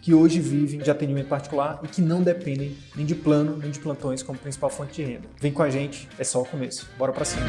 que hoje vivem de atendimento particular e que não dependem nem de plano nem de plantões como principal fonte de renda. Vem com a gente, é só o começo. Bora para cima.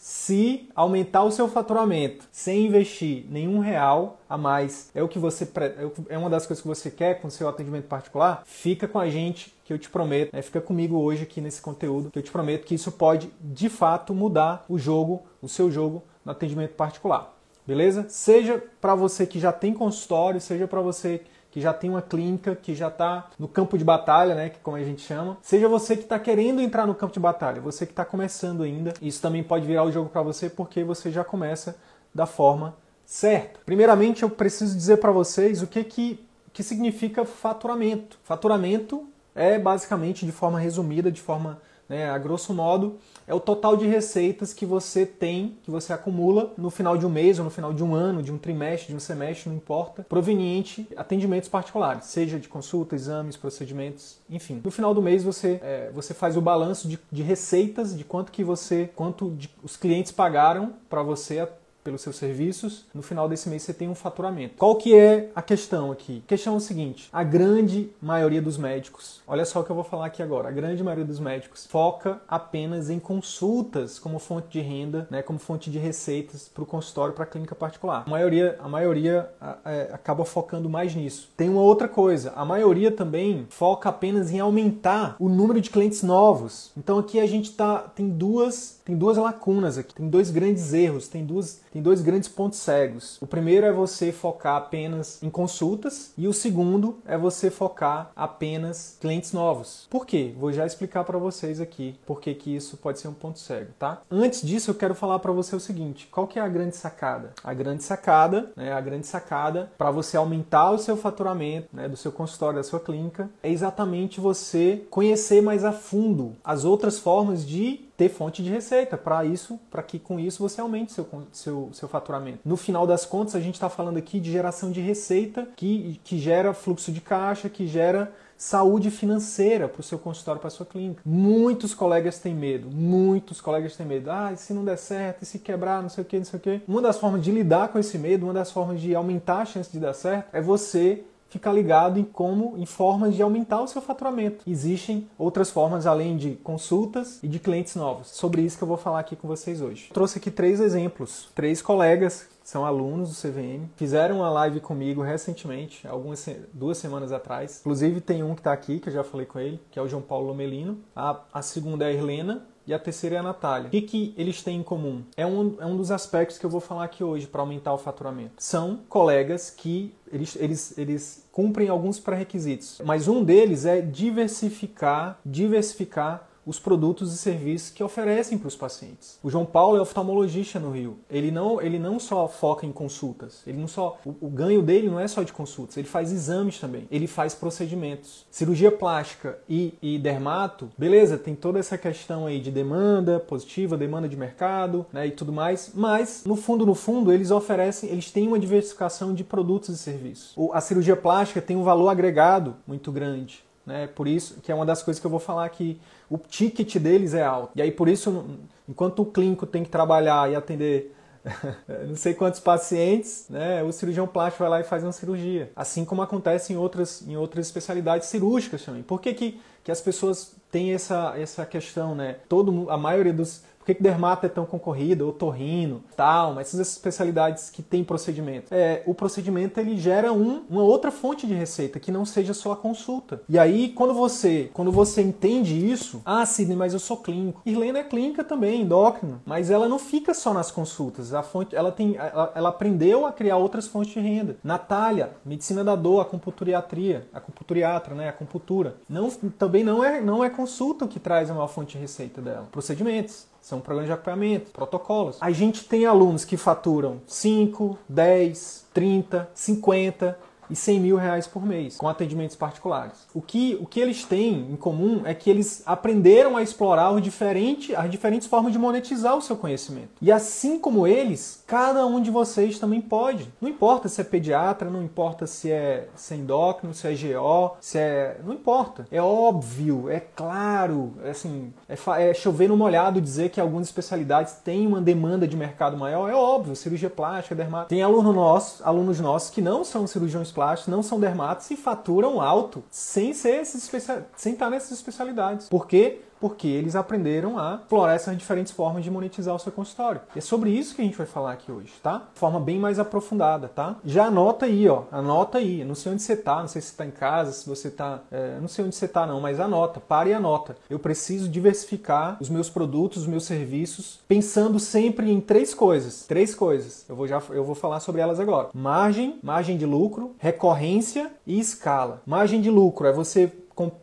Se aumentar o seu faturamento sem investir nenhum real a mais é o que você é, é uma das coisas que você quer com o seu atendimento particular, fica com a gente que eu te prometo, né? fica comigo hoje aqui nesse conteúdo que eu te prometo que isso pode de fato mudar o jogo, o seu jogo no atendimento particular. Beleza? Seja para você que já tem consultório, seja para você que já tem uma clínica, que já está no campo de batalha, né, que como a gente chama. Seja você que está querendo entrar no campo de batalha, você que está começando ainda, isso também pode virar o jogo para você porque você já começa da forma certa. Primeiramente, eu preciso dizer para vocês o que que, que significa faturamento. Faturamento é basicamente, de forma resumida, de forma né, a grosso modo, é o total de receitas que você tem, que você acumula no final de um mês, ou no final de um ano, de um trimestre, de um semestre, não importa, proveniente atendimentos particulares, seja de consulta, exames, procedimentos, enfim. No final do mês você, é, você faz o balanço de, de receitas, de quanto que você, quanto de, os clientes pagaram para você pelos seus serviços, no final desse mês você tem um faturamento. Qual que é a questão aqui? A questão é o seguinte: a grande maioria dos médicos, olha só o que eu vou falar aqui agora, a grande maioria dos médicos foca apenas em consultas como fonte de renda, né, como fonte de receitas para o consultório, para a clínica particular. A maioria, a maioria é, acaba focando mais nisso. Tem uma outra coisa, a maioria também foca apenas em aumentar o número de clientes novos. Então aqui a gente tá, tem duas, tem duas lacunas aqui, tem dois grandes erros, tem duas tem dois grandes pontos cegos. O primeiro é você focar apenas em consultas e o segundo é você focar apenas clientes novos. Por quê? Vou já explicar para vocês aqui por que isso pode ser um ponto cego, tá? Antes disso, eu quero falar para você o seguinte: qual que é a grande sacada? A grande sacada, né, a grande sacada para você aumentar o seu faturamento, né, do seu consultório, da sua clínica, é exatamente você conhecer mais a fundo as outras formas de ter fonte de receita para isso, para que com isso você aumente seu, seu, seu faturamento. No final das contas, a gente está falando aqui de geração de receita que, que gera fluxo de caixa, que gera saúde financeira para o seu consultório, para a sua clínica. Muitos colegas têm medo, muitos colegas têm medo. Ah, e se não der certo, e se quebrar, não sei o que, não sei o que. Uma das formas de lidar com esse medo, uma das formas de aumentar a chance de dar certo, é você ficar ligado em como, em formas de aumentar o seu faturamento. Existem outras formas além de consultas e de clientes novos. Sobre isso que eu vou falar aqui com vocês hoje. Trouxe aqui três exemplos, três colegas são alunos do CVM, fizeram uma live comigo recentemente, algumas duas semanas atrás. Inclusive tem um que está aqui, que eu já falei com ele, que é o João Paulo Lomelino. A, a segunda é a Irlena, e a terceira é a Natália. O que, que eles têm em comum? É um, é um dos aspectos que eu vou falar aqui hoje para aumentar o faturamento. São colegas que eles, eles, eles cumprem alguns pré-requisitos, mas um deles é diversificar, diversificar os produtos e serviços que oferecem para os pacientes. O João Paulo é oftalmologista no Rio. Ele não, ele não só foca em consultas, ele não só o, o, ganho dele não é só de consultas, ele faz exames também, ele faz procedimentos. Cirurgia plástica e, e dermato, beleza, tem toda essa questão aí de demanda positiva, demanda de mercado, né, e tudo mais, mas no fundo, no fundo, eles oferecem, eles têm uma diversificação de produtos e serviços. O, a cirurgia plástica tem um valor agregado muito grande. Né? Por isso, que é uma das coisas que eu vou falar aqui. O ticket deles é alto. E aí, por isso, enquanto o clínico tem que trabalhar e atender não sei quantos pacientes, né, o cirurgião plástico vai lá e faz uma cirurgia. Assim como acontece em outras, em outras especialidades cirúrgicas também. Por que, que, que as pessoas têm essa, essa questão, né? Todo, a maioria dos Por que, que dermato é tão concorrido, otorrino, tal, mas essas especialidades que têm procedimento? É, o procedimento ele gera um, uma outra fonte de receita que não seja só a consulta. E aí, quando você, quando você entende isso, ah, Sidney, mas eu sou clínico. Irlena é clínica também, endócrina, mas ela não fica só nas consultas. A fonte, ela tem, ela, ela aprendeu a criar outras fontes de renda. Natália, medicina da dor, acupunturiatria, acupunturiatra, né, acupuntura. Não, também não é, não é consulta o que traz a maior fonte de receita dela. Procedimentos. São programas de acompanhamento, protocolos. A gente tem alunos que faturam 5, 10, 30, 50 e 100 mil reais por mês com atendimentos particulares. O que, o que eles têm em comum é que eles aprenderam a explorar o diferente, as diferentes formas de monetizar o seu conhecimento. E assim como eles, cada um de vocês também pode. Não importa se é pediatra, não importa se é, se é endócrino, se é GO, se é. Não importa. É óbvio, é claro, é assim, é, é chover no molhado dizer que algumas especialidades têm uma demanda de mercado maior. É óbvio, cirurgia plástica, dermato. Tem aluno nosso, alunos nossos que não são cirurgiões plásticos, não são dermatos e faturam alto sem ser esses especial... sem estar nessas especialidades. Por quê? Porque eles aprenderam a explorar essas diferentes formas de monetizar o seu consultório. E é sobre isso que a gente vai falar aqui hoje, tá? De forma bem mais aprofundada, tá? Já anota aí, ó, anota aí. não sei onde você tá, não sei se está em casa, se você tá, é, não sei onde você tá não, mas anota, pare e anota. Eu preciso diversificar os meus produtos, os meus serviços, pensando sempre em três coisas, três coisas. Eu vou já, eu vou falar sobre elas agora. Margem, margem de lucro, recorrência e escala. Margem de lucro é você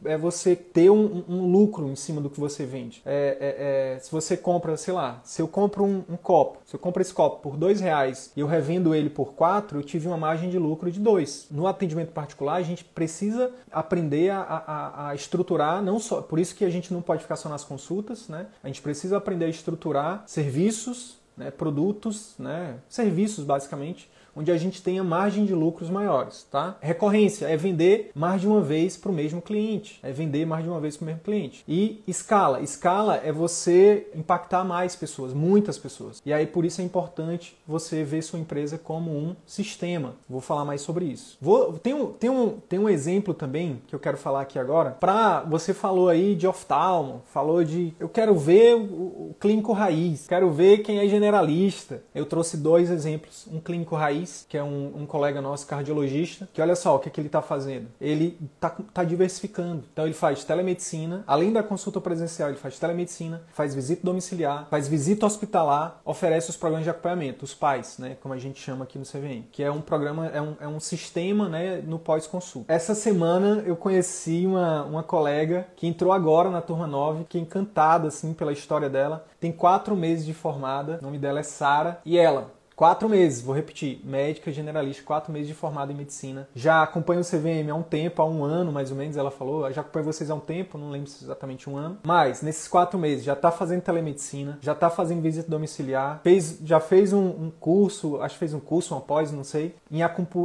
é você ter um, um, lucro em cima do que você vende. É, é, é, se você compra, sei lá, se eu compro um, um, copo, se eu compro esse copo por dois reais e eu revendo ele por quatro, eu tive uma margem de lucro de dois. No atendimento particular, a gente precisa aprender a, a, a, estruturar, não só, por isso que a gente não pode ficar só nas consultas, né? A gente precisa aprender a estruturar serviços, né, produtos, né, serviços basicamente, onde a gente tenha margem de lucros maiores, tá? Recorrência é vender mais de uma vez para o mesmo cliente, é vender mais de uma vez para o mesmo cliente. E escala, escala é você impactar mais pessoas, muitas pessoas. E aí por isso é importante você ver sua empresa como um sistema. Vou falar mais sobre isso. Vou, tem, um, tem, um, tem um exemplo também que eu quero falar aqui agora. Para você falou aí de oftalmo, falou de eu quero ver o, o clínico raiz, quero ver quem é generalista. Eu trouxe dois exemplos, um clínico raiz que é um, um, colega nosso cardiologista, que olha só o que, é que ele está fazendo. Ele está tá diversificando. Então ele faz telemedicina, além da consulta presencial, ele faz telemedicina, faz visita domiciliar, faz visita hospitalar, oferece os programas de acompanhamento, os pais, né, como a gente chama aqui no CVM, que é um programa, é um, é um sistema né, no pós-consulta. Essa semana eu conheci uma, uma colega que entrou agora na turma 9, que é encantada assim, pela história dela. Tem quatro meses de formada, nome dela é Sara, e ela Quatro meses, vou repetir, médica generalista, quatro meses de formada em medicina. Já acompanho o CVM há um tempo, há um ano mais ou menos, ela falou. Já acompanho vocês há um tempo, não lembro se exatamente um ano. Mas nesses quatro meses já está fazendo telemedicina, já está fazendo visita domiciliar, fez, já fez um, um, curso, acho que fez um curso, uma pós, não sei, em,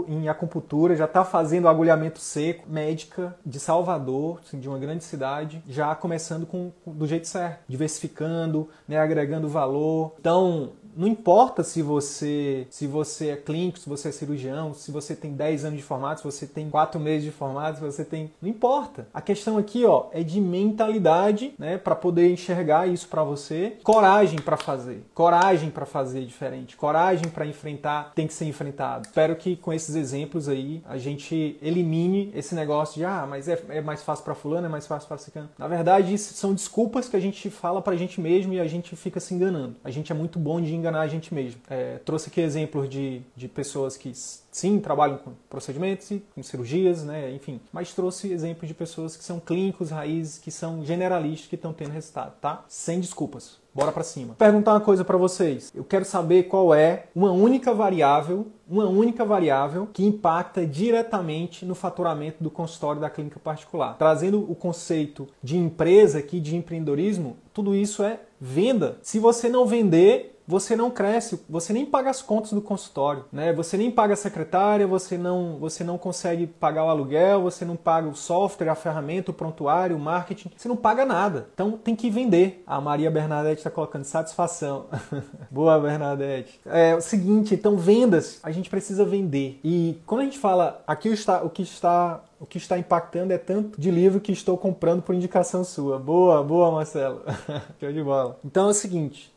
em acupuntura, já está fazendo agulhamento seco, médica de Salvador, assim, de uma grande cidade, já começando com, do jeito certo, diversificando, né, agregando valor. Então, não importa se você se você é clínico, se você é cirurgião, se você tem 10 anos de formato, se você tem 4 meses de formato, se você tem, não importa. A questão aqui, ó, é de mentalidade, né, para poder enxergar isso para você, coragem para fazer, coragem para fazer diferente, coragem para enfrentar, tem que ser enfrentado. Espero que com esses exemplos aí a gente elimine esse negócio de ah, mas é, é mais fácil para fulano, é mais fácil para ciclano. Na verdade, são desculpas que a gente fala pra gente mesmo e a gente fica se enganando. A gente é muito bom de enganar enganar a gente mesmo. É, trouxe aqui exemplos de, de pessoas que sim trabalham com procedimentos, com cirurgias, né, enfim. Mas trouxe exemplos de pessoas que são clínicos, raízes, que são generalistas, que estão tendo resultado, tá? Sem desculpas. Bora para cima. Perguntar uma coisa para vocês. Eu quero saber qual é uma única variável, uma única variável que impacta diretamente no faturamento do consultório da clínica particular. Trazendo o conceito de empresa aqui, de empreendedorismo, tudo isso é venda. Se você não vender, você não cresce, você nem paga as contas do consultório, né? Você nem paga a secretária, você não, você não consegue pagar o aluguel, você não paga o software, a ferramenta, o prontuário, o marketing, você não paga nada. Então tem que vender. A Maria Bernadette está colocando satisfação. Boa, Bernadette. É o seguinte, então vendas, a gente precisa vender. E quando a gente fala, aqui está, o que está o que está impactando é tanto de livro que estou comprando por indicação sua. Boa, boa, Marcelo. Show de bola. Então é o seguinte: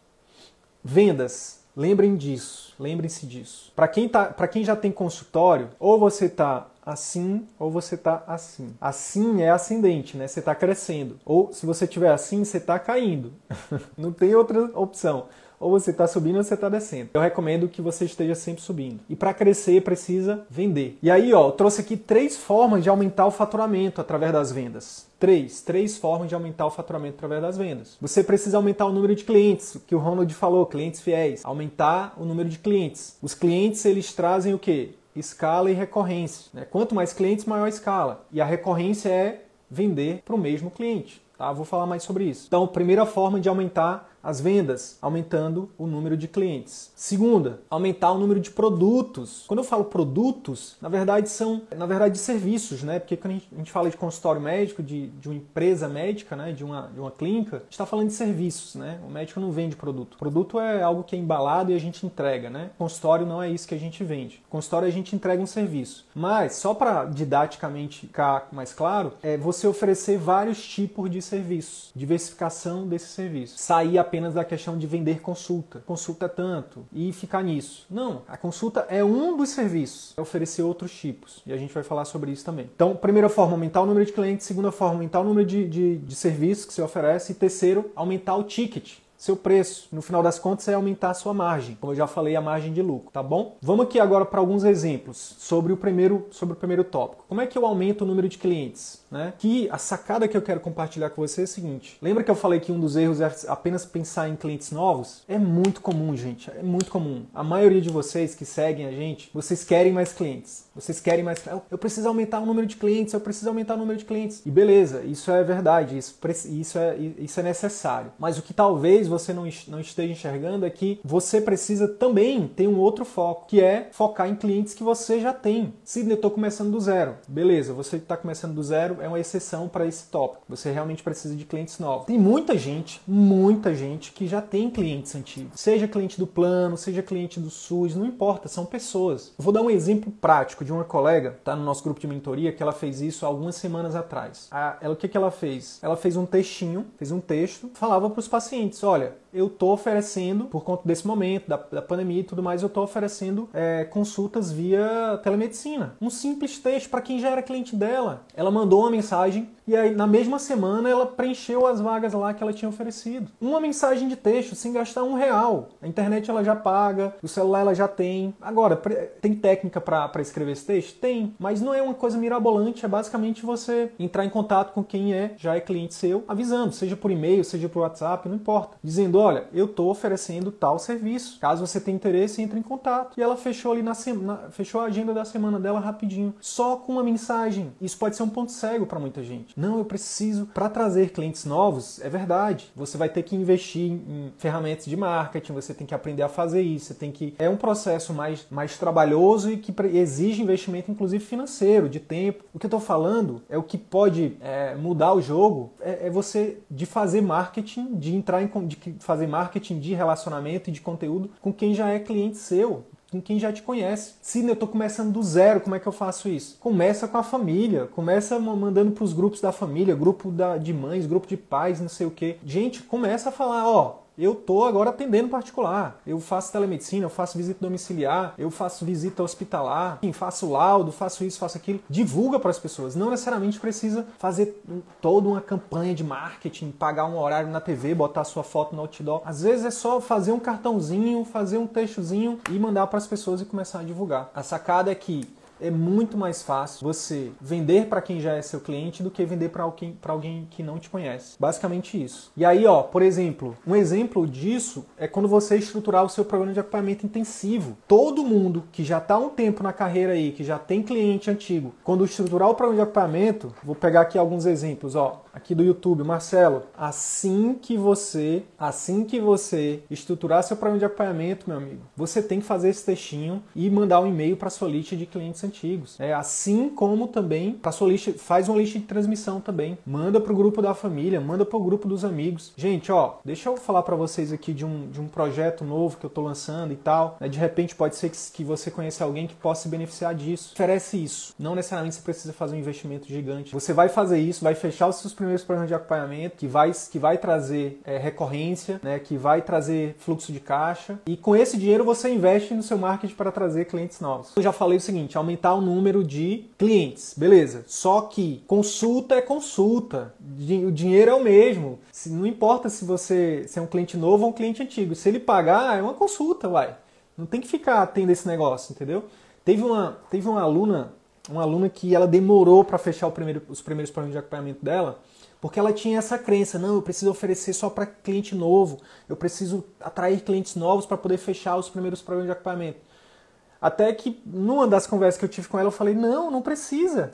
vendas. Lembrem disso, lembrem-se disso. Para quem, tá, quem já tem consultório, ou você está assim ou você está assim. Assim é ascendente, né? Você está crescendo. Ou se você estiver assim, você está caindo. Não tem outra opção ou você está subindo ou você está descendo. Eu recomendo que você esteja sempre subindo. E para crescer precisa vender. E aí, ó, eu trouxe aqui três formas de aumentar o faturamento através das vendas. Três, três formas de aumentar o faturamento através das vendas. Você precisa aumentar o número de clientes, que o Ronald falou, clientes fiéis. Aumentar o número de clientes. Os clientes, eles trazem o quê? Escala e recorrência. Né? Quanto mais clientes, maior a escala. E a recorrência é vender para o mesmo cliente. Tá? Vou falar mais sobre isso. Então, primeira forma de aumentar as vendas, aumentando o número de clientes. Segunda, aumentar o número de produtos. Quando eu falo produtos, na verdade são, na verdade, serviços, né? Porque quando a gente fala de consultório médico, de, de uma empresa médica, né? De uma, de uma clínica, a gente está falando de serviços, né? O médico não vende produto. produto é algo que é embalado e a gente entrega, né? consultório não é isso que a gente vende. consultório a gente entrega um serviço. Mas, só para didaticamente ficar mais claro, é você oferecer vários tipos de serviços, diversificação desse serviço. Sair a apenas da questão de vender consulta. Consulta é tanto e ficar nisso. Não, a consulta é um dos serviços, é oferecer outros tipos. E a gente vai falar sobre isso também. Então, primeira forma, aumentar o número de clientes. Segunda forma, aumentar o número de, de, de serviços que você oferece. E terceiro, aumentar o ticket seu preço. No final das contas, é aumentar a sua margem, como eu já falei, a margem de lucro, tá bom? Vamos aqui agora para alguns exemplos sobre o primeiro sobre o primeiro tópico. Como é que eu aumento o número de clientes? Né? Que a sacada que eu quero compartilhar com você é a seguinte: lembra que eu falei que um dos erros é apenas pensar em clientes novos? É muito comum, gente, é muito comum. A maioria de vocês que seguem a gente, vocês querem mais clientes. Vocês querem mais. Eu preciso aumentar o número de clientes, eu preciso aumentar o número de clientes. E beleza, isso é verdade, isso, isso, é, isso é necessário. Mas o que talvez você não, não esteja enxergando é que você precisa também ter um outro foco, que é focar em clientes que você já tem. Sidney, eu estou começando do zero. Beleza, você que está começando do zero é uma exceção para esse tópico. Você realmente precisa de clientes novos. Tem muita gente, muita gente que já tem clientes antigos. Seja cliente do plano, seja cliente do SUS, não importa, são pessoas. Vou dar um exemplo prático de uma colega, tá no nosso grupo de mentoria, que ela fez isso algumas semanas atrás. A, ela, o que, que ela fez? Ela fez um textinho, fez um texto, falava para os pacientes: olha, eu estou oferecendo, por conta desse momento, da, da pandemia e tudo mais, eu estou oferecendo é, consultas via telemedicina. Um simples texto para quem já era cliente dela. Ela mandou uma mensagem e aí na mesma semana ela preencheu as vagas lá que ela tinha oferecido. Uma mensagem de texto sem gastar um real. A internet ela já paga, o celular ela já tem. Agora, tem técnica para escrever esse texto? Tem, mas não é uma coisa mirabolante, é basicamente você entrar em contato com quem é, já é cliente seu, avisando, seja por e-mail, seja por WhatsApp, não importa. Dizendo, olha, eu estou oferecendo tal serviço. Caso você tenha interesse, entre em contato. E ela fechou ali na semana, fechou a agenda da semana dela rapidinho, só com uma mensagem. Isso pode ser um ponto cego para muita gente. Não, eu preciso para trazer clientes novos. É verdade. Você vai ter que investir em ferramentas de marketing, você tem que aprender a fazer isso, você tem que é um processo mais mais trabalhoso e que exige investimento inclusive financeiro, de tempo. O que eu estou falando é o que pode é, mudar o jogo é, é, você de fazer marketing, de entrar em de fazer marketing de relacionamento e de conteúdo com quem já é cliente seu com quem já te conhece. Se eu estou começando do zero, como é que eu faço isso? Começa com a família, começa mandando para os grupos da família, grupo da, de mães, grupo de pais, não sei o que. Gente, começa a falar, ó, eu tô agora atendendo particular. Eu faço telemedicina, eu faço visita domiciliar, eu faço visita hospitalar, enfim, faço laudo, faço isso, faço aquilo. Divulga para as pessoas. Não necessariamente precisa fazer toda uma campanha de marketing, pagar um horário na TV, botar sua foto no outdoor. Às vezes é só fazer um cartãozinho, fazer um textozinho e mandar para as pessoas e começar a divulgar. A sacada é que é muito mais fácil você vender para quem já é seu cliente do que vender para alguém, alguém que não te conhece. Basicamente isso. E aí, ó, por exemplo, um exemplo disso é quando você estruturar o seu programa de acompanhamento intensivo. Todo mundo que já está um tempo na carreira aí, que já tem cliente antigo, quando estruturar o programa de acompanhamento, vou pegar aqui alguns exemplos, ó, aqui do YouTube, Marcelo, assim que você, assim que você estruturar seu programa de acompanhamento, meu amigo, você tem que fazer esse textinho e mandar um e-mail para sua lista de clientes antigos. É assim como também para sua lista, faz uma lista de transmissão também. Manda para o grupo da família, manda para o grupo dos amigos. Gente, ó, deixa eu falar para vocês aqui de um, de um projeto novo que eu estou lançando e tal. Né? De repente pode ser que, que você conheça alguém que possa se beneficiar disso. Oferece isso. Não necessariamente você precisa fazer um investimento gigante. Você vai fazer isso, vai fechar os seus primeiros programas de acompanhamento, que vai, que vai trazer é, recorrência, né? que vai trazer fluxo de caixa. E com esse dinheiro você investe no seu marketing para trazer clientes novos. Eu já falei o seguinte: aumentar o número de clientes. Beleza. Só que consulta é consulta. O dinheiro é o mesmo. Não importa se você se é um cliente novo ou um cliente antigo. Se ele pagar, é uma consulta, vai. Não tem que ficar tendo esse negócio, entendeu? Teve uma, teve uma aluna, uma aluna que ela demorou para fechar primeiro, os primeiros planos de acompanhamento dela, porque ela tinha essa crença, não, eu preciso oferecer só para cliente novo, eu preciso atrair clientes novos para poder fechar os primeiros programas de acompanhamento. Até que numa das conversas que eu tive com ela, eu falei: "Não, não precisa.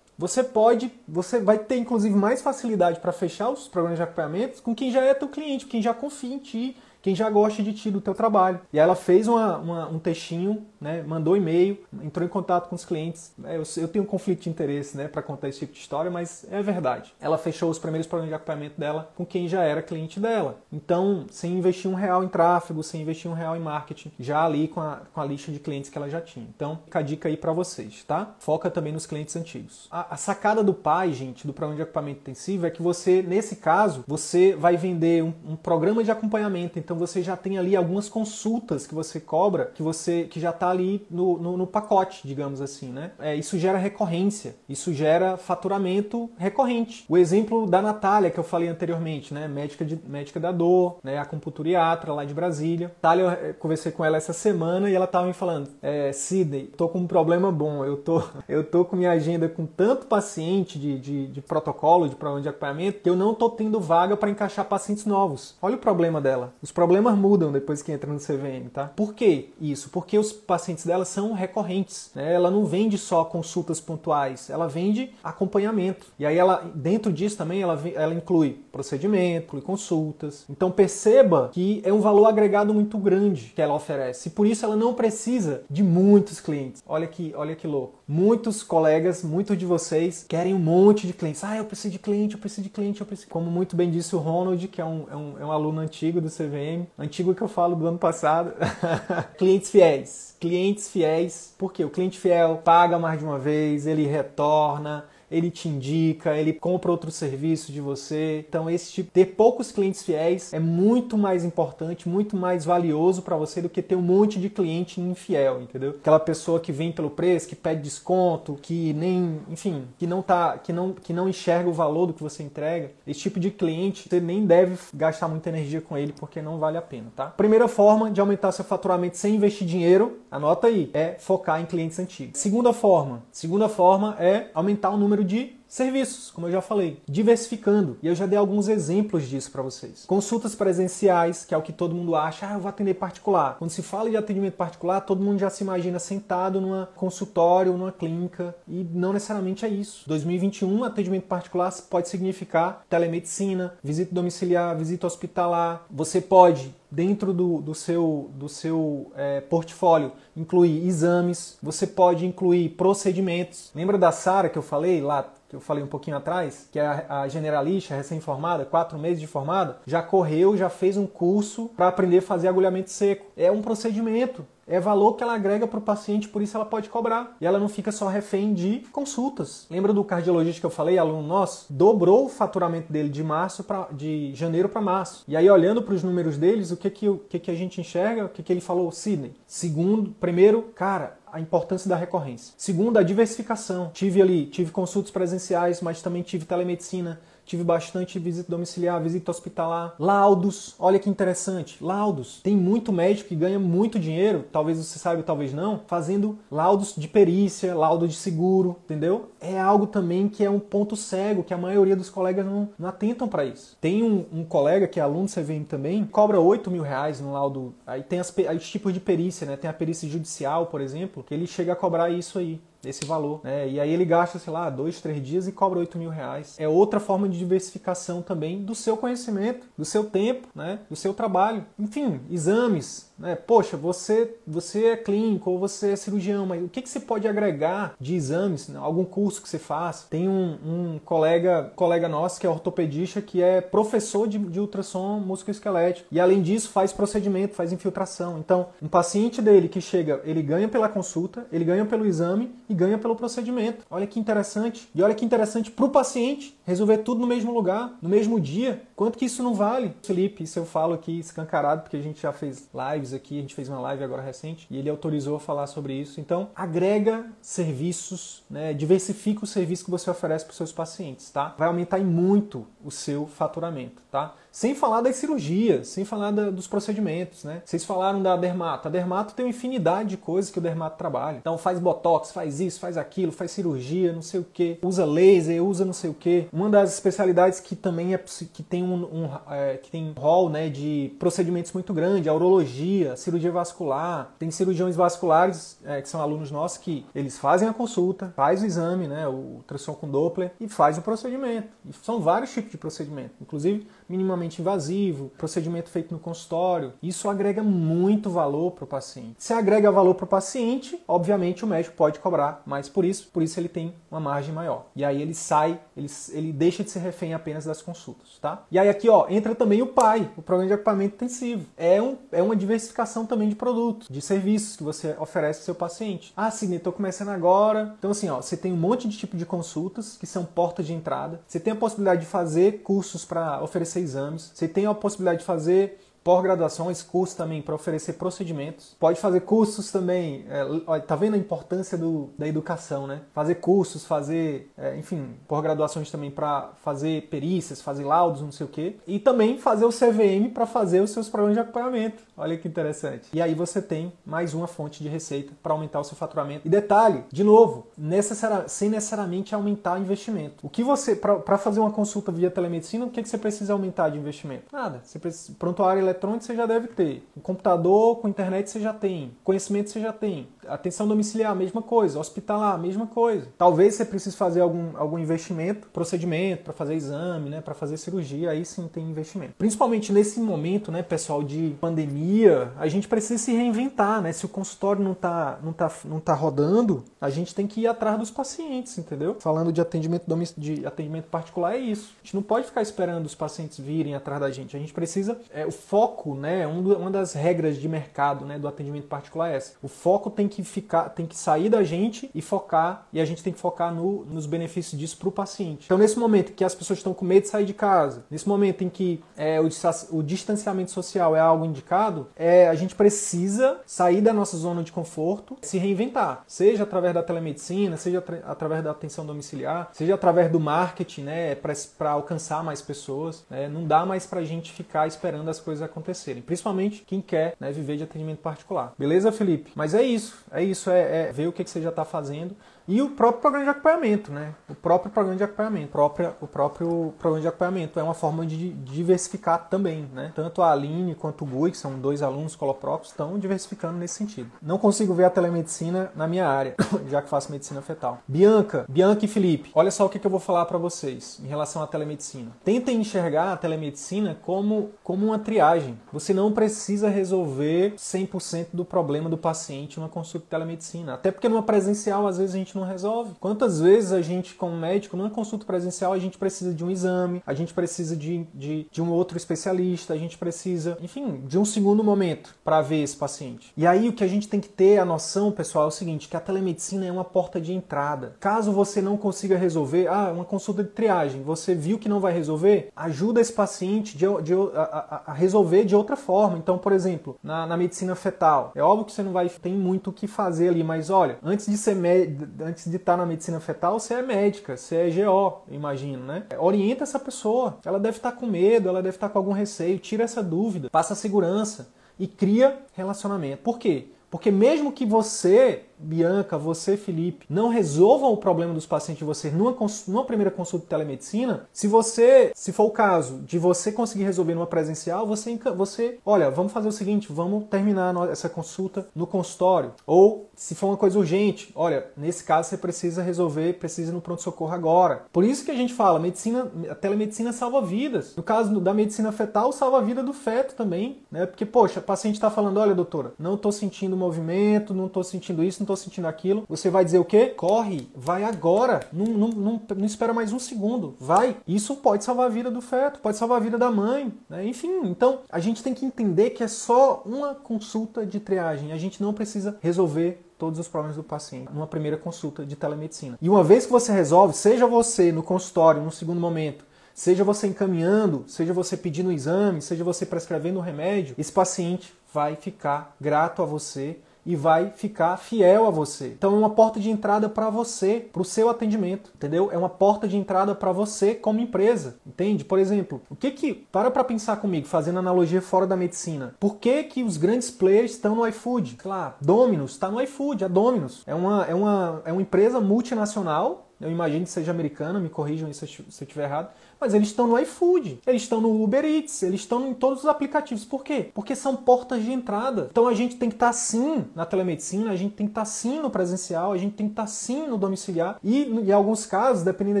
Você pode, você vai ter inclusive mais facilidade para fechar os programas de acompanhamento com quem já é teu cliente, quem já confia em ti, quem já gosta de ti, do teu trabalho. E aí ela fez uma, uma, um textinho, né, mandou e-mail, entrou em contato com os clientes. É, eu, eu, tenho um conflito de interesse né, para contar esse tipo de história, mas é verdade. Ela fechou os primeiros programas de acompanhamento dela com quem já era cliente dela. Então, sem investir um real em tráfego, sem investir um real em marketing, já ali com a, com a lista de clientes que ela já tinha. Então, fica a dica aí para vocês, tá? Foca também nos clientes antigos. A, a sacada do pai, gente, do programa de acompanhamento intensivo é que você, nesse caso, você vai vender um, um programa de acompanhamento. Então, você já tem ali algumas consultas que você cobra, que você que já está ali no, no, no, pacote, digamos assim, né? É, isso gera recorrência, isso gera faturamento recorrente. O exemplo da Natália que eu falei anteriormente, né? Médica, de, médica da dor, né? Acupunturiatra lá de Brasília. Natália, eu conversei com ela essa semana e ela estava me falando, é, Sidney, tô com um problema bom, eu tô, eu tô com minha agenda com tanto paciente de, de, de protocolo, de programa de acompanhamento, que eu não tô tendo vaga para encaixar pacientes novos. Olha o problema dela. Os problemas mudam depois que entra no CVM, tá? Por que isso? Porque os pacientes dela são recorrentes, né? Ela não vende só consultas pontuais, ela vende acompanhamento. E aí ela, dentro disso também, ela, ela inclui procedimento, inclui consultas. Então perceba que é um valor agregado muito grande que ela oferece. E por isso ela não precisa de muitos clientes. Olha que, olha que louco. Muitos colegas, muitos de vocês querem um monte de clientes. Ah, eu preciso de cliente, eu preciso de cliente, eu preciso. Como muito bem disse o Ronald, que é um, é um, é um aluno antigo do CVM, antigo que eu falo do ano passado. clientes fiéis. Clientes fiéis, porque o cliente fiel paga mais de uma vez, ele retorna, ele te indica, ele compra outro serviço de você. Então, esse tipo, ter poucos clientes fiéis é muito mais importante, muito mais valioso para você do que ter um monte de cliente infiel, entendeu? Aquela pessoa que vem pelo preço, que pede desconto, que nem, enfim, que não tá, que não, que não enxerga o valor do que você entrega. Esse tipo de cliente, você nem deve gastar muita energia com ele porque não vale a pena, tá? Primeira forma de aumentar seu faturamento sem investir dinheiro, anota aí, é focar em clientes antigos. Segunda forma, segunda forma é aumentar o número número de serviços, como eu já falei, diversificando. E eu já dei alguns exemplos disso para vocês. Consultas presenciais, que é o que todo mundo acha, ah, eu vou atender particular. Quando se fala de atendimento particular, todo mundo já se imagina sentado numa consultório, numa clínica, e não necessariamente é isso. 2021, atendimento particular pode significar telemedicina, visita domiciliar, visita hospitalar. Você pode dentro do, do seu, do seu é, portfólio incluir exames, você pode incluir procedimentos. Lembra da Sara que eu falei lá que eu falei um pouquinho atrás, que é a, generalista, recém-formada, quatro meses de formada, já correu, já fez um curso para aprender a fazer agulhamento seco. É um procedimento, é valor que ela agrega para o paciente, por isso ela pode cobrar. E ela não fica só refém de consultas. Lembra do cardiologista que eu falei, aluno nosso? Dobrou o faturamento dele de março para de janeiro para março. E aí olhando para os números deles, o que que, o que que a gente enxerga? O que que ele falou, Sidney? Segundo, primeiro, cara, a importância da recorrência. Segundo, a diversificação. Tive ali, tive consultas presenciais, mas também tive telemedicina, tive bastante visita domiciliar, visita hospitalar, laudos. Olha que interessante, laudos. Tem muito médico que ganha muito dinheiro, talvez você saiba, talvez não, fazendo laudos de perícia, laudo de seguro, entendeu? É algo também que é um ponto cego que a maioria dos colegas não, não atentam para isso. Tem um, um, colega que é aluno do CVM também, cobra 8 mil reais no laudo. Aí tem as, os tipos de perícia, né? Tem a perícia judicial, por exemplo, que ele chega a cobrar isso aí esse valor, né? E aí ele gasta, sei lá, dois, três dias e cobra 8 mil reais. É outra forma de diversificação também do seu conhecimento, do seu tempo, né? Do seu trabalho. Enfim, exames, né? Poxa, você, você é clínico ou você é cirurgião, mas o que, que você pode agregar de exames? Né? Algum curso que você faça? Tem um, um colega, colega nosso que é ortopedista que é professor de, de ultrassom musculoesquelético e além disso faz procedimento, faz infiltração. Então, um paciente dele que chega, ele ganha pela consulta, ele ganha pelo exame e ganha pelo procedimento. Olha que interessante. E olha que interessante para o paciente resolver tudo no mesmo lugar, no mesmo dia. Quanto que isso não vale? Felipe, isso eu falo aqui escancarado porque a gente já fez lives aqui, a gente fez uma live agora recente e ele autorizou a falar sobre isso. Então, agrega serviços, né? diversifica o serviço que você oferece para os seus pacientes, tá? Vai aumentar muito o seu faturamento, tá? Sem falar das cirurgias, sem falar da, dos procedimentos, né? Vocês falaram da dermato. A dermato tem uma infinidade de coisas que o dermato trabalha. Então faz botox, faz isso, faz aquilo, faz cirurgia, não sei o que, usa laser, usa não sei o que. Uma das especialidades que também é que tem um, um é, que tem rol né, de procedimentos muito grande, a urologia, a cirurgia vascular. Tem cirurgiões vasculares é, que são alunos nossos que eles fazem a consulta, faz o exame, né, o ultrassom com Doppler e faz o procedimento. E são vários tipos de procedimento, inclusive minimamente invasivo, procedimento feito no consultório. Isso agrega muito valor para o paciente. Se agrega valor para o paciente, obviamente o médico pode cobrar mais por isso, por isso ele tem uma margem maior. E aí ele sai, ele, ele deixa de ser refém apenas das consultas, tá? E aí aqui, ó, entra também o PAI, o programa de equipamento intensivo. É, um, é uma diversificação também de produtos, de serviços que você oferece ao seu paciente. Ah, Sidney, estou começando agora. Então assim, ó, você tem um monte de tipo de consultas que são porta de entrada. Você tem a possibilidade de fazer cursos para oferecer exames. Você tem a possibilidade de fazer pós-graduações, cursos também para oferecer procedimentos. Pode fazer cursos também. É, tá vendo a importância do, da educação, né? Fazer cursos, fazer, é, enfim, pós-graduações também para fazer perícias, fazer laudos, não sei o quê. E também fazer o CVM para fazer os seus programas de acompanhamento. Olha que interessante. E aí você tem mais uma fonte de receita para aumentar o seu faturamento. E detalhe, de novo, necessari sem necessariamente aumentar o investimento. O que você, para fazer uma consulta via telemedicina, o que, que você precisa aumentar de investimento? Nada. Você precisa, prontuário eletrônico você já deve ter. O computador com internet você já tem. Conhecimento você já tem. Atenção domiciliar, mesma coisa. Hospitalar, mesma coisa. Talvez você precise fazer algum, algum investimento, procedimento para fazer exame, né, para fazer cirurgia, aí sim tem investimento. Principalmente nesse momento, né, pessoal, de pandemia a gente precisa se reinventar, né? Se o consultório não está não tá, não tá rodando, a gente tem que ir atrás dos pacientes, entendeu? Falando de atendimento, de atendimento particular, é isso. A gente não pode ficar esperando os pacientes virem atrás da gente. A gente precisa. É, o foco, né? Um, uma das regras de mercado né, do atendimento particular é essa. O foco tem que ficar, tem que sair da gente e focar, e a gente tem que focar no, nos benefícios disso para o paciente. Então, nesse momento que as pessoas estão com medo de sair de casa, nesse momento em que é, o, o distanciamento social é algo indicado, é a gente precisa sair da nossa zona de conforto, se reinventar, seja através da telemedicina, seja através da atenção domiciliar, seja através do marketing, né, para alcançar mais pessoas. Né? Não dá mais para a gente ficar esperando as coisas acontecerem, principalmente quem quer né, viver de atendimento particular. Beleza, Felipe? Mas é isso, é isso, é, é ver o que, que você já está fazendo e o próprio programa de acompanhamento, né? O próprio programa de acompanhamento, o próprio programa de acompanhamento é uma forma de diversificar também, né? Tanto a Aline quanto o Gui, que são dois alunos colopróprios, estão diversificando nesse sentido. Não consigo ver a telemedicina na minha área, já que faço medicina fetal. Bianca, Bianca e Felipe, olha só o que, que eu vou falar para vocês em relação à telemedicina. Tentem enxergar a telemedicina como, como uma triagem. Você não precisa resolver 100% do problema do paciente numa consulta de telemedicina. Até porque numa presencial, às vezes, a gente não não resolve. Quantas vezes a gente, como médico, numa consulta presencial, a gente precisa de um exame, a gente precisa de, de, de um outro especialista, a gente precisa, enfim, de um segundo momento para ver esse paciente. E aí o que a gente tem que ter a noção, pessoal, é o seguinte, que a telemedicina é uma porta de entrada. Caso você não consiga resolver, ah, uma consulta de triagem, você viu que não vai resolver, ajuda esse paciente de, de, a, a, resolver de outra forma. Então, por exemplo, na, na medicina fetal, é óbvio que você não vai tem muito o que fazer ali, mas olha, antes de ser médico antes de estar na medicina fetal, você é médica, você é GO, imagino, né? Orienta essa pessoa. Ela deve estar com medo, ela deve estar com algum receio, tira essa dúvida, passa segurança e cria relacionamento. Por quê? Porque mesmo que você Bianca, você, Felipe, não resolvam o problema dos pacientes de vocês numa, numa primeira consulta de telemedicina, se você, se for o caso de você conseguir resolver numa presencial, você, você olha, vamos fazer o seguinte, vamos terminar essa consulta no consultório. Ou, se for uma coisa urgente, olha, nesse caso você precisa resolver, precisa ir no pronto-socorro agora. Por isso que a gente fala, medicina, a telemedicina salva vidas. No caso da medicina fetal, salva a vida do feto também, né? Porque, poxa, o paciente está falando, olha, doutora, não estou sentindo movimento, não estou sentindo isso, não tô sentindo aquilo, você vai dizer o quê? Corre, vai agora. Não, não, não, não espera mais um segundo. Vai. Isso pode salvar a vida do feto, pode salvar a vida da mãe. Né? Enfim, então a gente tem que entender que é só uma consulta de triagem. A gente não precisa resolver todos os problemas do paciente numa primeira consulta de telemedicina. E uma vez que você resolve, seja você no consultório, no segundo momento, seja você encaminhando, seja você pedindo o exame, seja você prescrevendo o remédio, esse paciente vai ficar grato a você e vai ficar fiel a você. Então é uma porta de entrada para você, para o seu atendimento, entendeu? É uma porta de entrada para você como empresa, entende? Por exemplo, o que que para para pensar comigo, fazendo analogia fora da medicina. Por que que os grandes players estão no iFood? Claro, Domino's está no iFood, a Domino's é uma é uma é uma empresa multinacional eu imagino que seja americana, me corrijam se eu estiver errado. Mas eles estão no iFood, eles estão no Uber Eats, eles estão em todos os aplicativos. Por quê? Porque são portas de entrada. Então a gente tem que estar sim na telemedicina, a gente tem que estar sim no presencial, a gente tem que estar sim no domiciliar. E em alguns casos, dependendo da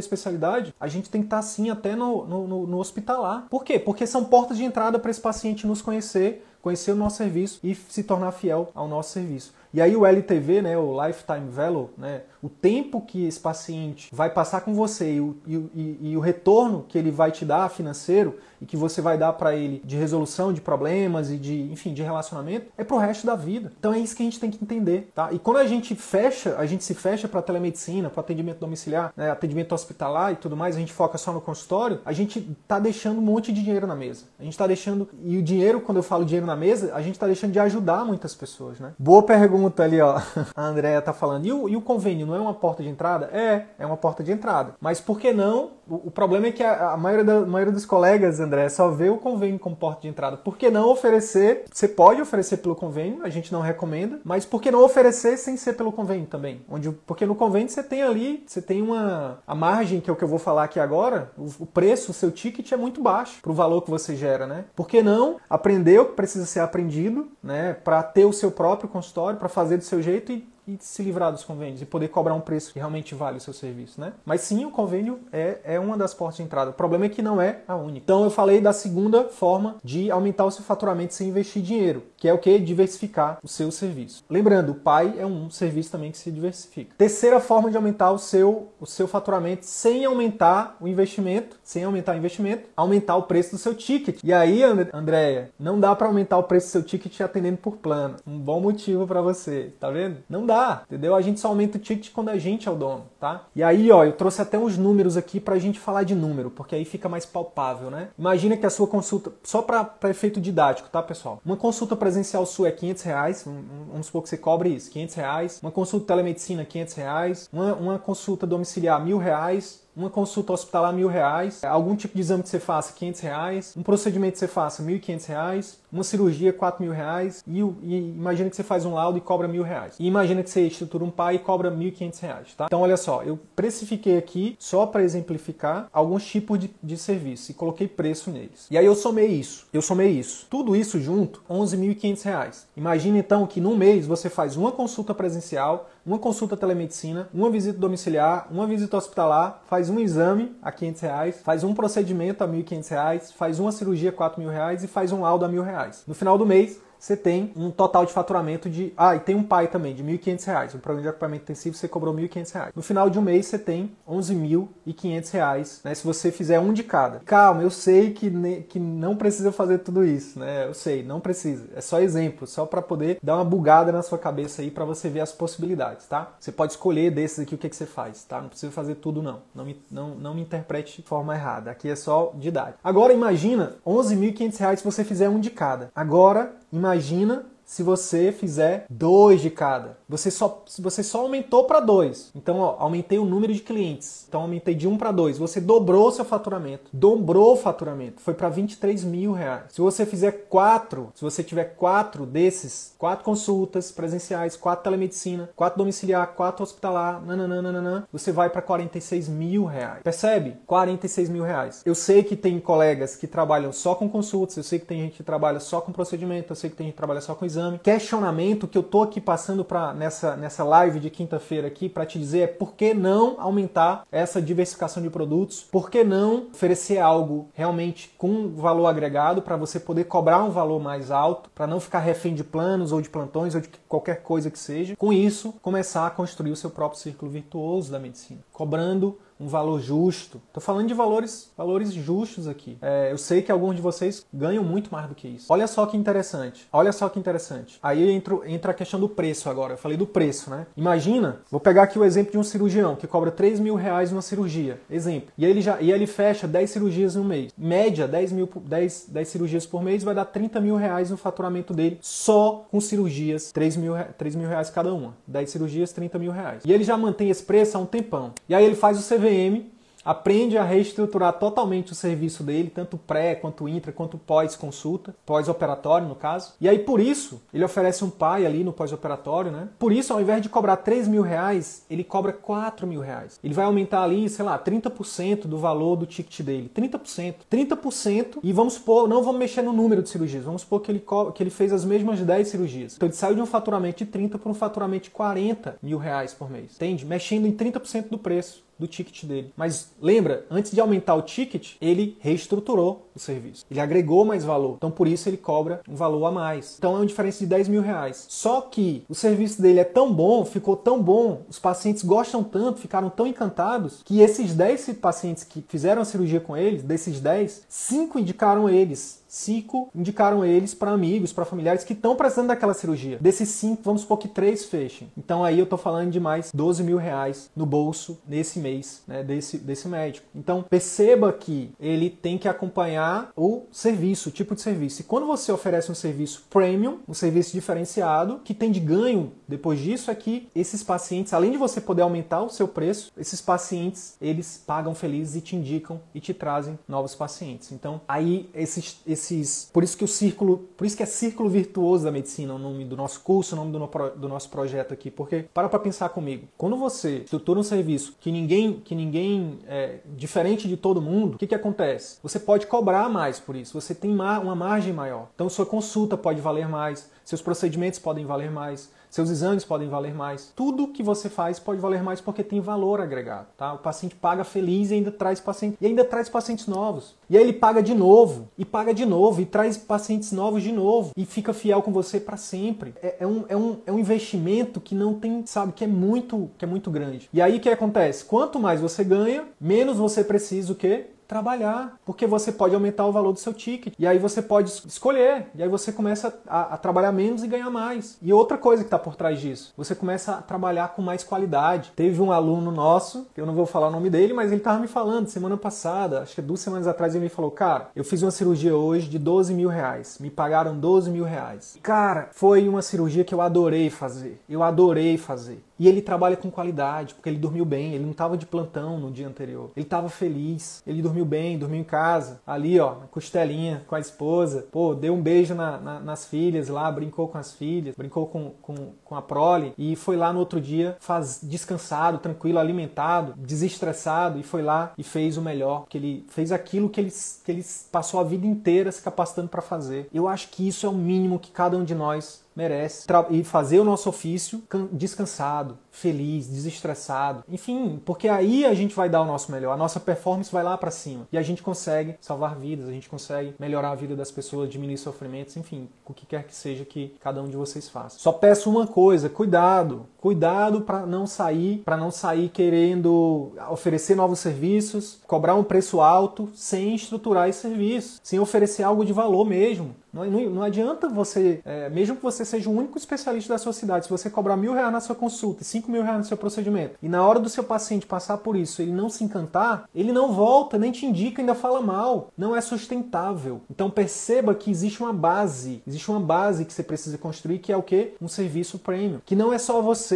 especialidade, a gente tem que estar sim até no, no, no, no hospitalar. Por quê? Porque são portas de entrada para esse paciente nos conhecer, conhecer o nosso serviço e se tornar fiel ao nosso serviço. E aí o LTV, né, o Lifetime Value, né, o tempo que esse paciente vai passar com você e o, e, e o retorno que ele vai te dar financeiro e que você vai dar para ele de resolução de problemas e de, enfim, de relacionamento, é pro resto da vida. Então é isso que a gente tem que entender, tá? E quando a gente fecha, a gente se fecha para telemedicina, para atendimento domiciliar, né, atendimento hospitalar e tudo mais, a gente foca só no consultório, a gente tá deixando um monte de dinheiro na mesa. A gente tá deixando e o dinheiro, quando eu falo dinheiro na mesa, a gente tá deixando de ajudar muitas pessoas, né? Boa pergunta ali, ó. A Andrea tá falando. E o, e o convênio não é uma porta de entrada? É, é uma porta de entrada. Mas por que não? O, problema é que a, a, maioria da, a maioria dos colegas, André, só vê o convênio como porta de entrada. Por que não oferecer? Você pode oferecer pelo convênio, a gente não recomenda, mas por que não oferecer sem ser pelo convênio também? Onde, porque no convênio você tem ali, você tem uma. A margem, que é o que eu vou falar aqui agora, o, o preço, o seu ticket é muito baixo para o valor que você gera, né? Por que não aprender o que precisa ser aprendido, né? Para ter o seu próprio consultório, para fazer do seu jeito e e se livrar dos convênios e poder cobrar um preço que realmente vale o seu serviço, né? Mas sim, o convênio é, é uma das portas de entrada. O problema é que não é a única. Então eu falei da segunda forma de aumentar o seu faturamento sem investir dinheiro, que é o que? Diversificar o seu serviço. Lembrando, o pai é um serviço também que se diversifica. Terceira forma de aumentar o seu, o seu faturamento sem aumentar o investimento, sem aumentar o investimento, aumentar o preço do seu ticket. E aí, Andréia, não dá para aumentar o preço do seu ticket atendendo por plano. Um bom motivo para você, tá vendo? Não dá entendeu? A gente só aumenta o ticket quando a gente é o dono, tá? E aí, ó, eu trouxe até uns números aqui pra gente falar de número, porque aí fica mais palpável, né? Imagina que a sua consulta, só para efeito didático, tá, pessoal? Uma consulta presencial sua é 500 reais, vamos supor que você cobre isso, 500 reais. Uma consulta telemedicina, 500 reais. Uma, uma consulta domiciliar, mil reais uma consulta hospitalar mil reais, algum tipo de exame que você faça 500 reais, um procedimento que você faça 1.500 reais, uma cirurgia 4 mil reais e, e, imagina que você faz um laudo e cobra mil reais. E imagina que você estrutura um pai e cobra 1.500 reais, tá? Então olha só, eu precifiquei aqui só para exemplificar alguns tipos de, de serviço e coloquei preço neles. E aí eu somei isso, eu somei isso. Tudo isso junto, 11.500 reais. Imagina então que num mês você faz uma consulta presencial, uma consulta telemedicina, uma visita domiciliar, uma visita hospitalar, faz um exame a 500 reais, faz um procedimento a 1.500 reais, faz uma cirurgia a 4 mil reais e faz um laudo a mil reais. No final do mês, você tem um total de faturamento de. Ah, e tem um pai também, de R$ 1.500. Um programa de acompanhamento intensivo você cobrou R$ 1.500. No final de um mês você tem R$ 11.500, né? Se você fizer um de cada. Calma, eu sei que, ne... que não precisa fazer tudo isso, né? Eu sei, não precisa. É só exemplo, só para poder dar uma bugada na sua cabeça aí para você ver as possibilidades, tá? Você pode escolher desses aqui o que, que você faz, tá? Não precisa fazer tudo, não. Não me, não, não me interprete de forma errada. Aqui é só de idade. Agora imagina R$ 11.500 se você fizer um de cada. Agora Imagina imagina se você fizer dois de cada. Você só, você só aumentou para dois. Então, ó, aumentei o número de clientes. Então, aumentei de um para dois. Você dobrou seu faturamento. Dobrou o faturamento. Foi para 23 mil reais. Se você fizer quatro, se você tiver quatro desses, quatro consultas presenciais, quatro telemedicina, quatro domiciliar, quatro hospitalar, nananana, você vai para 46 mil reais. Percebe? 46 mil reais. Eu sei que tem colegas que trabalham só com consultas, eu sei que tem gente que trabalha só com procedimento, eu sei que tem gente que trabalha só com exame. Questionamento que eu tô aqui passando para nessa, nessa live de quinta-feira aqui para te dizer é por que não aumentar essa diversificação de produtos? Por que não oferecer algo realmente com valor agregado para você poder cobrar um valor mais alto, para não ficar refém de planos ou de plantões ou de qualquer coisa que seja? Com isso, começar a construir o seu próprio círculo virtuoso da medicina, cobrando um valor justo. Estou falando de valores, valores justos aqui. É, eu sei que alguns de vocês ganham muito mais do que isso. Olha só que interessante. Olha só que interessante. Aí entra, entra a questão do preço agora. Eu falei do preço, né? Imagina, vou pegar aqui o exemplo de um cirurgião que cobra 3 mil reais numa cirurgia. Exemplo. E ele já e ele fecha 10 cirurgias no mês. Média, 10, mil, 10, 10 cirurgias por mês vai dar 30 mil reais no faturamento dele só com cirurgias, 3 mil, 3 mil reais cada uma. 10 cirurgias, 30 mil reais. E ele já mantém esse preço há um tempão. E aí ele faz o CV CVM aprende a reestruturar totalmente o serviço dele, tanto pré, quanto intra, quanto pós-consulta, pós-operatório no caso. E aí por isso ele oferece um pai ali no pós-operatório, né? Por isso, ao invés de cobrar 3 mil reais, ele cobra 4 mil reais. Ele vai aumentar ali, sei lá, 30% do valor do ticket dele. 30%. 30% e vamos supor, não vamos mexer no número de cirurgias, vamos supor que ele, que ele fez as mesmas 10 cirurgias. Então ele saiu de um faturamento de 30 para um faturamento de 40 mil reais por mês. Entende? Mexendo em 30% do preço do ticket dele. Mas lembra, antes de aumentar o ticket, ele reestruturou o serviço. Ele agregou mais valor. Então por isso ele cobra um valor a mais. Então é uma diferença de 10 mil reais. Só que o serviço dele é tão bom, ficou tão bom, os pacientes gostam tanto, ficaram tão encantados, que esses 10 pacientes que fizeram a cirurgia com eles, desses 10, 5 indicaram eles cinco indicaram eles para amigos, para familiares que estão precisando daquela cirurgia. Desses cinco, vamos supor que três fechem. Então aí eu tô falando de mais 12 mil reais no bolso nesse mês, né, desse, desse médico. Então perceba que ele tem que acompanhar o serviço, o tipo de serviço. E quando você oferece um serviço premium, um serviço diferenciado, que tem de ganho depois disso é que esses pacientes, além de você poder aumentar o seu preço, esses pacientes, eles pagam felizes e te indicam e te trazem novos pacientes. Então, aí esses, esses esses. Por isso que o círculo. Por isso que é círculo virtuoso da medicina, o nome do nosso curso, o nome do, no, do nosso projeto aqui. Porque, para para pensar comigo, quando você estrutura um serviço que ninguém, que ninguém é diferente de todo mundo, o que, que acontece? Você pode cobrar mais por isso, você tem uma margem maior. Então, sua consulta pode valer mais, seus procedimentos podem valer mais seus exames podem valer mais. Tudo que você faz pode valer mais porque tem valor agregado, tá? O paciente paga feliz e ainda traz paciente e ainda traz pacientes novos. E aí ele paga de novo e paga de novo e traz pacientes novos de novo e fica fiel com você para sempre. É, é, um, é, um, é um investimento que não tem, sabe, que é muito que é muito grande. E aí o que acontece? Quanto mais você ganha, menos você precisa o quê? Trabalhar, porque você pode aumentar o valor do seu ticket. E aí você pode escolher, e aí você começa a, a trabalhar menos e ganhar mais. E outra coisa que está por trás disso, você começa a trabalhar com mais qualidade. Teve um aluno nosso, eu não vou falar o nome dele, mas ele estava me falando semana passada, acho que duas semanas atrás, ele me falou: Cara, eu fiz uma cirurgia hoje de 12 mil reais, me pagaram 12 mil reais. Cara, foi uma cirurgia que eu adorei fazer, eu adorei fazer. E ele trabalha com qualidade, porque ele dormiu bem, ele não estava de plantão no dia anterior. Ele estava feliz, ele dormiu bem, dormiu em casa, ali ó, na costelinha com a esposa. Pô, deu um beijo na, na, nas filhas lá, brincou com as filhas, brincou com, com, com a prole e foi lá no outro dia faz, descansado, tranquilo, alimentado, desestressado e foi lá e fez o melhor, que ele fez aquilo que ele, que ele passou a vida inteira se capacitando para fazer. Eu acho que isso é o mínimo que cada um de nós merece. E fazer o nosso ofício descansado, feliz, desestressado, enfim, porque aí a gente vai dar o nosso melhor, a nossa performance vai lá para cima. E a gente consegue salvar vidas, a gente consegue melhorar a vida das pessoas, diminuir sofrimentos, enfim, o que quer que seja que cada um de vocês faça. Só peço uma coisa, cuidado, Cuidado para não sair, para não sair querendo oferecer novos serviços, cobrar um preço alto sem estruturar esse serviço, sem oferecer algo de valor mesmo. Não, não, não adianta você, é, mesmo que você seja o único especialista da sua cidade, se você cobrar mil reais na sua consulta e cinco mil reais no seu procedimento, e na hora do seu paciente passar por isso ele não se encantar, ele não volta, nem te indica, ainda fala mal. Não é sustentável. Então perceba que existe uma base, existe uma base que você precisa construir, que é o que? Um serviço premium. Que não é só você,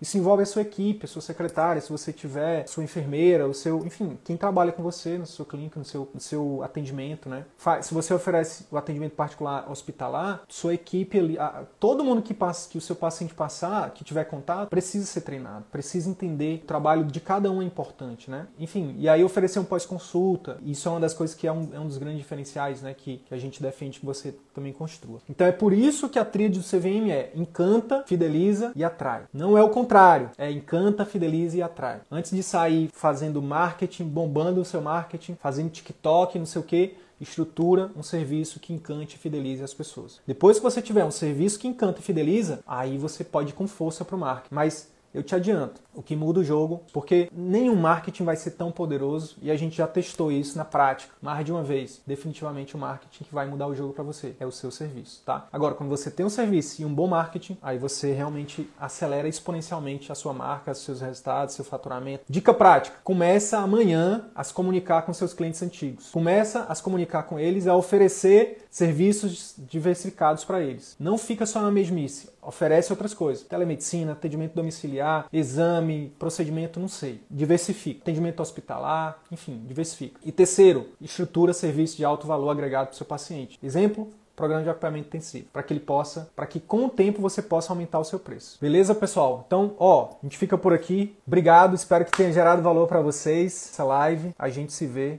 isso envolve a sua equipe, a sua secretária, se você tiver sua enfermeira, o seu, enfim, quem trabalha com você no seu no seu, atendimento, né? Se você oferece o atendimento particular, particular hospitalar, sua equipe ali, todo mundo que passa, que o seu paciente passar, que tiver contato, precisa ser treinado, precisa entender o trabalho de cada um é importante, né? Enfim, e aí oferecer um pós-consulta, isso é uma das coisas que é um, é um dos grandes diferenciais, né, que, que a gente defende que você também construa. Então é por isso que a tríade do CVM é encanta, fideliza e atrai. Não é o contrário, é encanta, fideliza e atrai. Antes de sair fazendo marketing, bombando o seu marketing, fazendo TikTok, não sei o que, estrutura um serviço que encante e fidelize as pessoas. Depois que você tiver um serviço que encanta e fideliza, aí você pode ir com força para o marketing. Mas eu te adianto, o que muda o jogo, porque nenhum marketing vai ser tão poderoso e a gente já testou isso na prática mais de uma vez. Definitivamente o marketing que vai mudar o jogo para você é o seu serviço, tá? Agora, quando você tem um serviço e um bom marketing, aí você realmente acelera exponencialmente a sua marca, seus resultados, seu faturamento. Dica prática: começa amanhã a se comunicar com seus clientes antigos. Começa a se comunicar com eles, a oferecer serviços diversificados para eles. Não fica só na mesmice, oferece outras coisas. Telemedicina, atendimento domiciliar, exame, procedimento, não sei. Diversifica. Atendimento hospitalar, enfim, diversifica. E terceiro, estrutura serviço de alto valor agregado para o seu paciente. Exemplo, programa de acompanhamento intensivo, para que ele possa, para que com o tempo você possa aumentar o seu preço. Beleza, pessoal? Então, ó, a gente fica por aqui. Obrigado, espero que tenha gerado valor para vocês essa live. A gente se vê.